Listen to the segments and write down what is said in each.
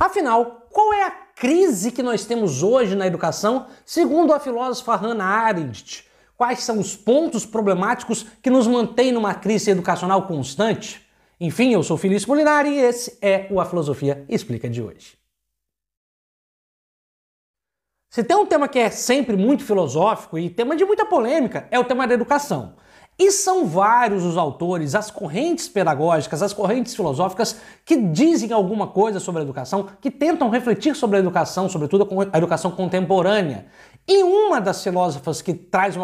Afinal, qual é a crise que nós temos hoje na educação, segundo a filósofa Hannah Arendt? Quais são os pontos problemáticos que nos mantêm numa crise educacional constante? Enfim, eu sou Feliz Molinari e esse é o A Filosofia Explica de hoje. Se tem um tema que é sempre muito filosófico e tema de muita polêmica, é o tema da educação. E são vários os autores, as correntes pedagógicas, as correntes filosóficas que dizem alguma coisa sobre a educação, que tentam refletir sobre a educação, sobretudo a educação contemporânea. E uma das filósofas que traz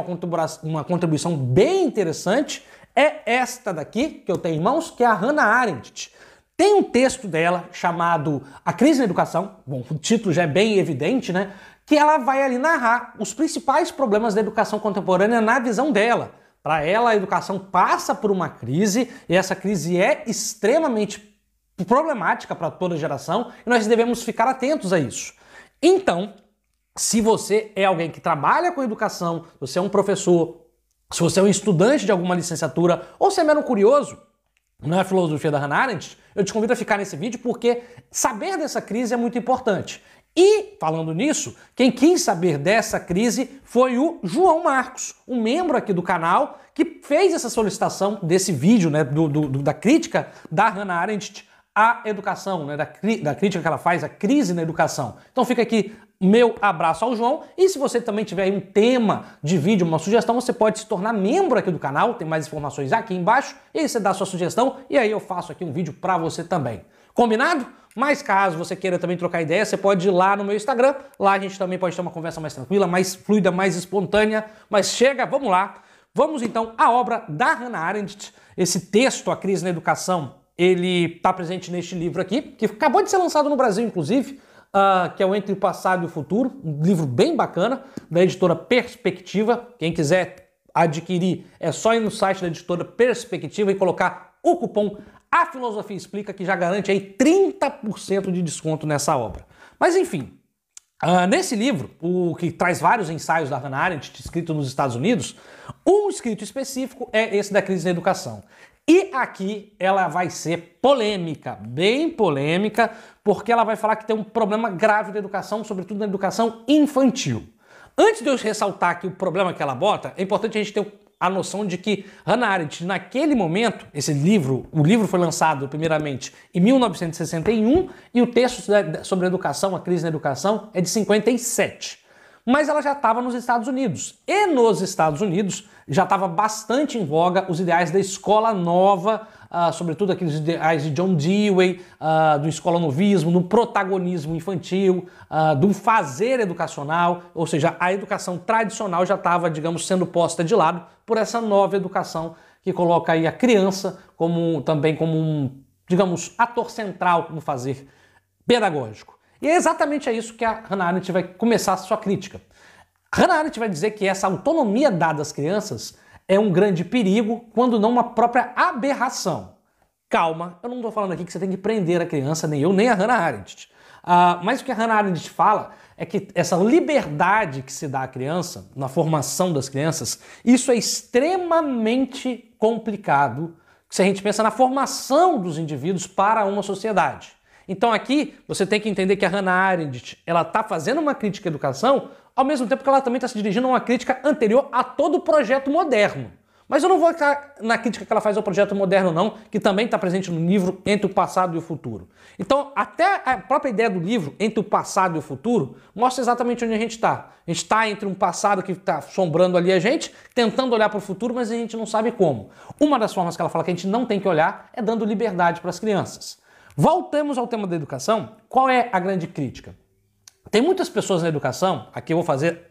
uma contribuição bem interessante é esta daqui, que eu tenho em mãos, que é a Hannah Arendt. Tem um texto dela chamado A Crise na Educação, bom, o título já é bem evidente, né? Que ela vai ali narrar os principais problemas da educação contemporânea na visão dela. Para ela, a educação passa por uma crise e essa crise é extremamente problemática para toda geração e nós devemos ficar atentos a isso. Então, se você é alguém que trabalha com educação, você é um professor, se você é um estudante de alguma licenciatura ou se é mero curioso, na filosofia da Hannah Arendt, eu te convido a ficar nesse vídeo porque saber dessa crise é muito importante. E, falando nisso, quem quis saber dessa crise foi o João Marcos, um membro aqui do canal, que fez essa solicitação desse vídeo, né, do, do, da crítica da Hannah Arendt à educação, né, da, da crítica que ela faz à crise na educação. Então fica aqui meu abraço ao João. E se você também tiver um tema de vídeo, uma sugestão, você pode se tornar membro aqui do canal, tem mais informações aqui embaixo, e aí você dá a sua sugestão e aí eu faço aqui um vídeo para você também. Combinado? Mas caso você queira também trocar ideia, você pode ir lá no meu Instagram. Lá a gente também pode ter uma conversa mais tranquila, mais fluida, mais espontânea. Mas chega, vamos lá. Vamos então à obra da Hannah Arendt. Esse texto, A Crise na Educação, ele está presente neste livro aqui, que acabou de ser lançado no Brasil, inclusive, uh, que é o Entre o Passado e o Futuro, um livro bem bacana, da editora Perspectiva. Quem quiser adquirir, é só ir no site da editora Perspectiva e colocar o cupom a filosofia explica que já garante aí 30% de desconto nessa obra. Mas enfim, uh, nesse livro, o que traz vários ensaios da Hannah Arendt, escrito nos Estados Unidos, um escrito específico é esse da crise na educação. E aqui ela vai ser polêmica, bem polêmica, porque ela vai falar que tem um problema grave da educação, sobretudo na educação infantil. Antes de eu ressaltar aqui o problema que ela bota, é importante a gente ter a noção de que Hannah Arendt, naquele momento, esse livro, o livro foi lançado primeiramente em 1961 e o texto sobre a educação, a crise na educação, é de 57. Mas ela já estava nos Estados Unidos. E nos Estados Unidos já estava bastante em voga os ideais da escola nova, uh, sobretudo aqueles ideais de John Dewey, uh, do escola novismo, do protagonismo infantil, uh, do fazer educacional, ou seja, a educação tradicional já estava, digamos, sendo posta de lado por essa nova educação que coloca aí a criança como também como um, digamos, ator central no fazer pedagógico. E é exatamente a isso que a Hannah Arendt vai começar a sua crítica. Hannah Arendt vai dizer que essa autonomia dada às crianças é um grande perigo, quando não uma própria aberração. Calma, eu não estou falando aqui que você tem que prender a criança, nem eu, nem a Hannah Arendt. Uh, mas o que a Hannah Arendt fala é que essa liberdade que se dá à criança, na formação das crianças, isso é extremamente complicado se a gente pensa na formação dos indivíduos para uma sociedade. Então aqui você tem que entender que a Hannah Arendt ela está fazendo uma crítica à educação, ao mesmo tempo que ela também está se dirigindo a uma crítica anterior a todo o projeto moderno. Mas eu não vou na crítica que ela faz ao projeto moderno, não, que também está presente no livro Entre o Passado e o Futuro. Então, até a própria ideia do livro, Entre o Passado e o Futuro, mostra exatamente onde a gente está. A gente está entre um passado que está assombrando ali a gente, tentando olhar para o futuro, mas a gente não sabe como. Uma das formas que ela fala que a gente não tem que olhar é dando liberdade para as crianças. Voltemos ao tema da educação. Qual é a grande crítica? Tem muitas pessoas na educação, aqui eu vou fazer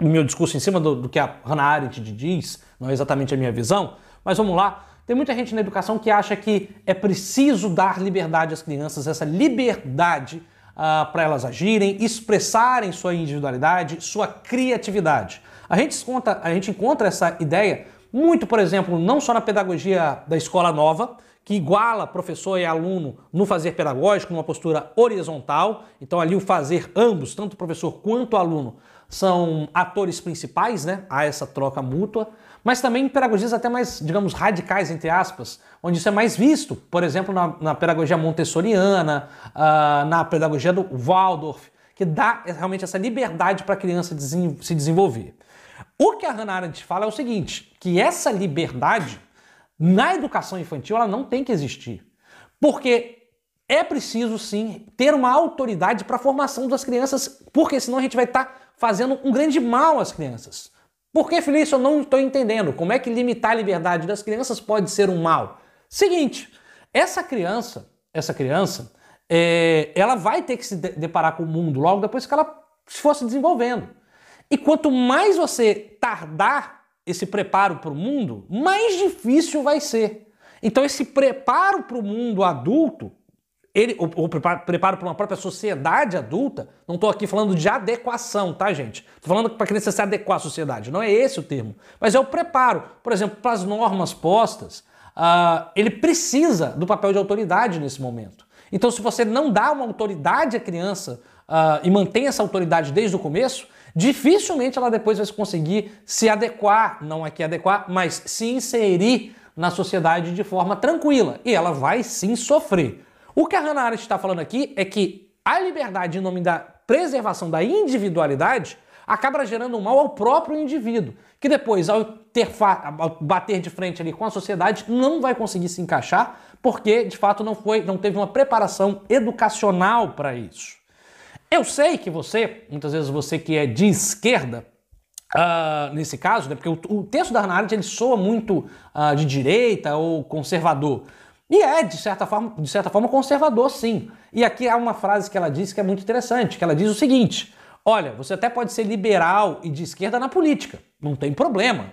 o meu discurso em cima do, do que a Hannah Arendt diz, não é exatamente a minha visão, mas vamos lá. Tem muita gente na educação que acha que é preciso dar liberdade às crianças, essa liberdade uh, para elas agirem, expressarem sua individualidade, sua criatividade. A gente, conta, a gente encontra essa ideia muito, por exemplo, não só na pedagogia da escola nova, que iguala professor e aluno no fazer pedagógico, numa postura horizontal. Então, ali o fazer, ambos, tanto professor quanto aluno, são atores principais, né? Há essa troca mútua. mas também pedagogias até mais, digamos, radicais, entre aspas, onde isso é mais visto, por exemplo, na, na pedagogia montessoriana, uh, na pedagogia do Waldorf, que dá realmente essa liberdade para a criança se desenvolver. O que a Hannah Arendt fala é o seguinte, que essa liberdade na educação infantil ela não tem que existir. Porque é preciso sim ter uma autoridade para a formação das crianças, porque senão a gente vai estar tá fazendo um grande mal às crianças. Por que, Felício, eu não estou entendendo? Como é que limitar a liberdade das crianças pode ser um mal? Seguinte, essa criança, essa criança, é, ela vai ter que se deparar com o mundo logo depois que ela se fosse desenvolvendo. E quanto mais você tardar esse preparo para o mundo, mais difícil vai ser. Então, esse preparo para o mundo adulto ele, o, o preparo para uma própria sociedade adulta, não estou aqui falando de adequação, tá, gente? Estou falando para a criança se adequar à sociedade, não é esse o termo. Mas é o preparo, por exemplo, para as normas postas, uh, ele precisa do papel de autoridade nesse momento. Então, se você não dá uma autoridade à criança uh, e mantém essa autoridade desde o começo, dificilmente ela depois vai conseguir se adequar, não aqui adequar, mas se inserir na sociedade de forma tranquila. E ela vai sim sofrer. O que a Hannah Arendt está falando aqui é que a liberdade em nome da preservação da individualidade acaba gerando um mal ao próprio indivíduo, que depois, ao, ter ao bater de frente ali com a sociedade, não vai conseguir se encaixar, porque de fato não foi, não teve uma preparação educacional para isso. Eu sei que você, muitas vezes você que é de esquerda, Uh, nesse caso, né, porque o, o, texto da Hannah Arendt ele soa muito uh, de direita ou conservador. E é, de certa forma, de certa forma, conservador, sim. E aqui há uma frase que ela diz que é muito interessante, que ela diz o seguinte: olha, você até pode ser liberal e de esquerda na política, não tem problema.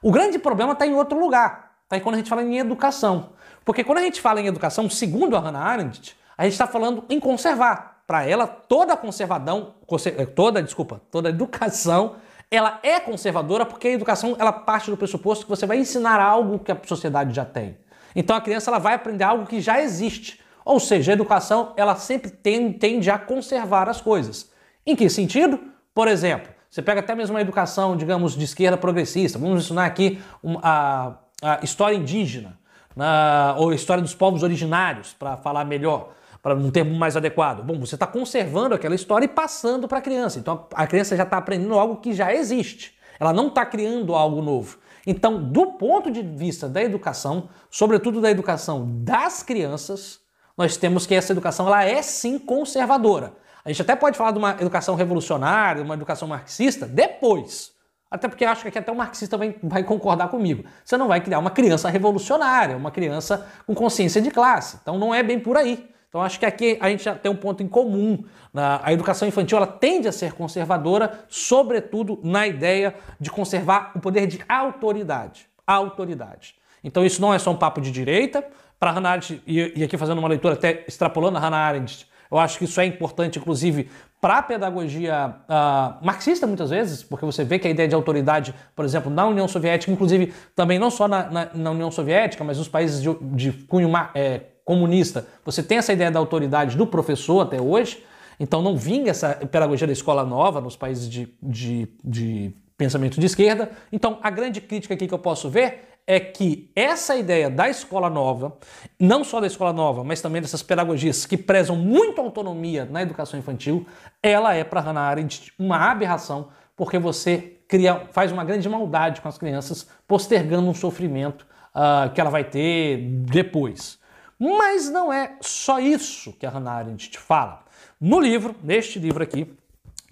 O grande problema está em outro lugar, está quando a gente fala em educação. Porque quando a gente fala em educação, segundo a Hannah Arendt, a gente está falando em conservar. Para ela, toda conservadão, eh, toda, desculpa, toda educação, ela é conservadora porque a educação ela parte do pressuposto que você vai ensinar algo que a sociedade já tem. Então a criança ela vai aprender algo que já existe. Ou seja, a educação ela sempre tende, tende a conservar as coisas. Em que sentido? Por exemplo, você pega até mesmo uma educação, digamos, de esquerda progressista. Vamos ensinar aqui a, a história indígena, na, ou a história dos povos originários, para falar melhor, para um termo mais adequado. Bom, você está conservando aquela história e passando para a criança. Então a criança já está aprendendo algo que já existe. Ela não está criando algo novo. Então, do ponto de vista da educação, sobretudo da educação das crianças, nós temos que essa educação ela é sim conservadora. A gente até pode falar de uma educação revolucionária, uma educação marxista, depois. Até porque acho que aqui até o marxista vai, vai, concordar comigo. Você não vai criar uma criança revolucionária, uma criança com consciência de classe. Então não é bem por aí. Então acho que aqui a gente já tem um ponto em comum. A educação infantil ela tende a ser conservadora, sobretudo na ideia de conservar o poder de autoridade. Autoridade. Então isso não é só um papo de direita. Para Hannah Arendt, e aqui fazendo uma leitura até extrapolando a Hannah Arendt, eu acho que isso é importante, inclusive, para a pedagogia uh, marxista, muitas vezes, porque você vê que a ideia de autoridade, por exemplo, na União Soviética, inclusive também não só na, na, na União Soviética, mas nos países de, de cunho é, comunista, você tem essa ideia da autoridade do professor até hoje, então não vinha essa pedagogia da escola nova nos países de, de, de pensamento de esquerda. Então a grande crítica aqui que eu posso ver é que essa ideia da escola nova, não só da escola nova, mas também dessas pedagogias que prezam muito autonomia na educação infantil, ela é para Hannah Arendt uma aberração, porque você cria, faz uma grande maldade com as crianças, postergando um sofrimento uh, que ela vai ter depois. Mas não é só isso que a Hannah Arendt te fala. No livro, neste livro aqui,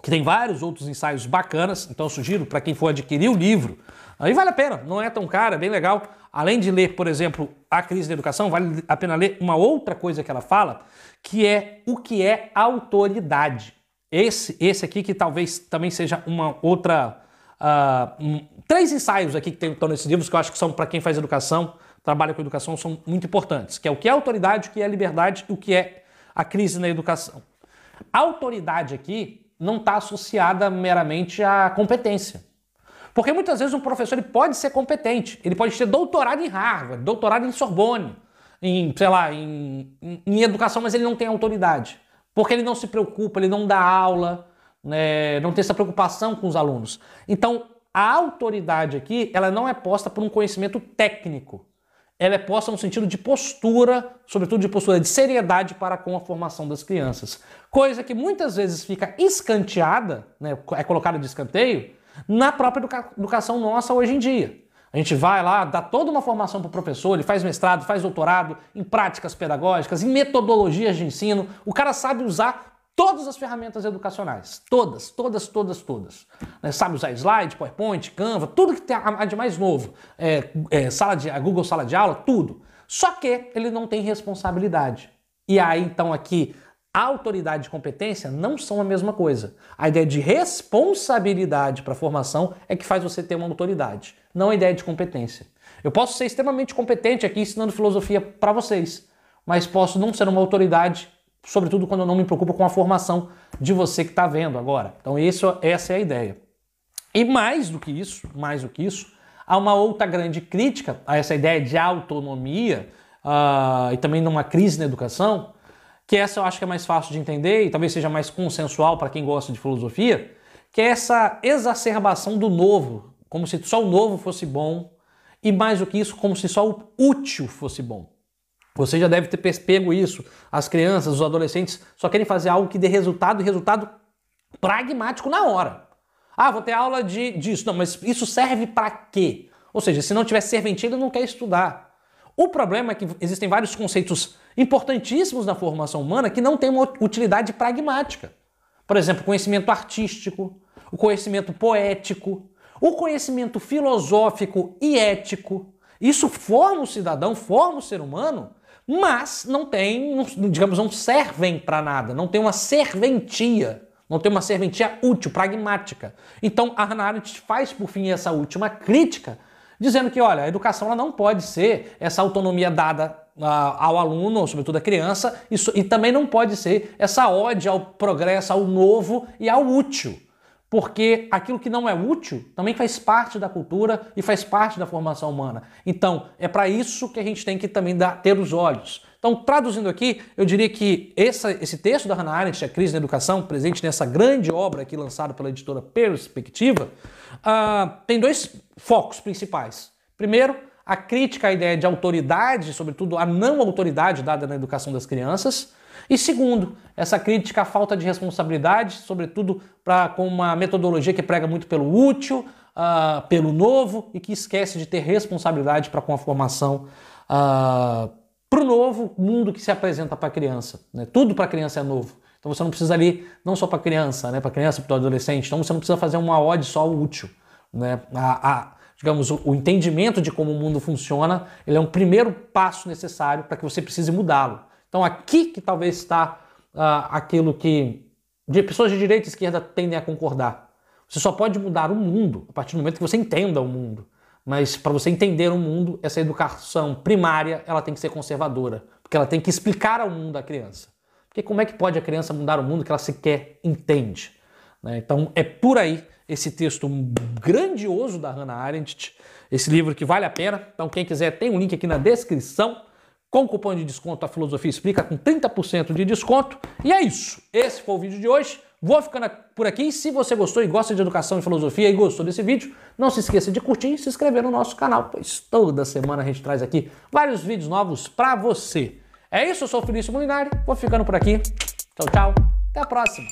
que tem vários outros ensaios bacanas, então eu sugiro para quem for adquirir o livro, aí vale a pena, não é tão caro, é bem legal. Além de ler, por exemplo, A Crise da Educação, vale a pena ler uma outra coisa que ela fala, que é o que é autoridade. Esse, esse aqui que talvez também seja uma outra. Uh, um, três ensaios aqui que tem, estão nesses livros que eu acho que são para quem faz educação trabalha com educação são muito importantes, que é o que é autoridade, o que é liberdade e o que é a crise na educação. A autoridade aqui não está associada meramente à competência. Porque muitas vezes um professor ele pode ser competente, ele pode ter doutorado em Harvard, doutorado em Sorbonne, em, sei lá, em, em, em educação, mas ele não tem autoridade. Porque ele não se preocupa, ele não dá aula, né, não tem essa preocupação com os alunos. Então, a autoridade aqui, ela não é posta por um conhecimento técnico. Ela é posta no sentido de postura, sobretudo de postura de seriedade para com a formação das crianças. Coisa que muitas vezes fica escanteada, né, é colocada de escanteio, na própria educa educação nossa hoje em dia. A gente vai lá, dá toda uma formação para o professor, ele faz mestrado, faz doutorado em práticas pedagógicas, em metodologias de ensino. O cara sabe usar todas as ferramentas educacionais. Todas, todas, todas, todas. Né? Sabe usar slide, PowerPoint, Canva, tudo que tem de mais novo. É, é, sala de, a Google Sala de Aula, tudo. Só que ele não tem responsabilidade. E aí, então, aqui, a autoridade e competência não são a mesma coisa. A ideia de responsabilidade para a formação é que faz você ter uma autoridade, não a ideia de competência. Eu posso ser extremamente competente aqui ensinando filosofia para vocês, mas posso não ser uma autoridade, sobretudo quando eu não me preocupo com a formação de você que está vendo agora. Então, isso, essa é a ideia. E mais do que isso, mais do que isso, há uma outra grande crítica a essa ideia de autonomia uh, e também numa crise na educação, que essa eu acho que é mais fácil de entender e talvez seja mais consensual para quem gosta de filosofia, que é essa exacerbação do novo, como se só o novo fosse bom, e mais do que isso, como se só o útil fosse bom. Você já deve ter pego isso. As crianças, os adolescentes só querem fazer algo que dê resultado e resultado pragmático na hora. Ah, vou ter aula de, disso. Não, mas isso serve para quê? Ou seja, se não tiver serventia, ele não quer estudar. O problema é que existem vários conceitos importantíssimos na formação humana que não têm uma utilidade pragmática. Por exemplo, conhecimento artístico, o conhecimento poético, o conhecimento filosófico e ético. Isso forma o cidadão, forma o ser humano, mas não tem, digamos, não servem para nada, não tem uma serventia, não tem uma serventia útil, pragmática. Então, a Hannah Arendt faz, por fim, essa última crítica dizendo que, olha, a educação ela não pode ser essa autonomia dada uh, ao aluno, sobretudo à criança, isso, e também não pode ser essa ode ao progresso, ao novo e ao útil. Porque aquilo que não é útil também faz parte da cultura e faz parte da formação humana. Então, é para isso que a gente tem que também dar, ter os olhos. Então, traduzindo aqui, eu diria que essa, esse texto da Hannah Arendt, A Crise na Educação, presente nessa grande obra aqui lançada pela editora Perspectiva, uh, tem dois focos principais. Primeiro, a crítica à ideia de autoridade, sobretudo a não autoridade dada na educação das crianças. E segundo, essa crítica à falta de responsabilidade, sobretudo pra, com uma metodologia que prega muito pelo útil, uh, pelo novo e que esquece de ter responsabilidade para com a formação uh, para o novo mundo que se apresenta para a criança. Né? Tudo para a criança é novo. Então você não precisa ali, não só para criança, né? para criança, para o adolescente, então você não precisa fazer uma ode só útil. Né? A, a, digamos, o, o, entendimento de como o mundo funciona, ele é um primeiro passo necessário para que você precise mudá-lo. Então aqui que talvez está uh, aquilo que de pessoas de direita e esquerda tendem a concordar. Você só pode mudar o mundo a partir do momento que você entenda o mundo. Mas para você entender o mundo, essa educação primária ela tem que ser conservadora, porque ela tem que explicar ao mundo a criança. Porque como é que pode a criança mudar o mundo que ela sequer entende? Né? Então é por aí esse texto grandioso da Hannah Arendt, esse livro que vale a pena. Então quem quiser tem um link aqui na descrição. Com cupom de desconto a Filosofia Explica com 30% de desconto. E é isso. Esse foi o vídeo de hoje. Vou ficando por aqui. Se você gostou e gosta de educação e filosofia e gostou desse vídeo, não se esqueça de curtir e se inscrever no nosso canal, pois toda semana a gente traz aqui vários vídeos novos para você. É isso, eu sou o Felício Molinari, vou ficando por aqui. Tchau, tchau. Até a próxima.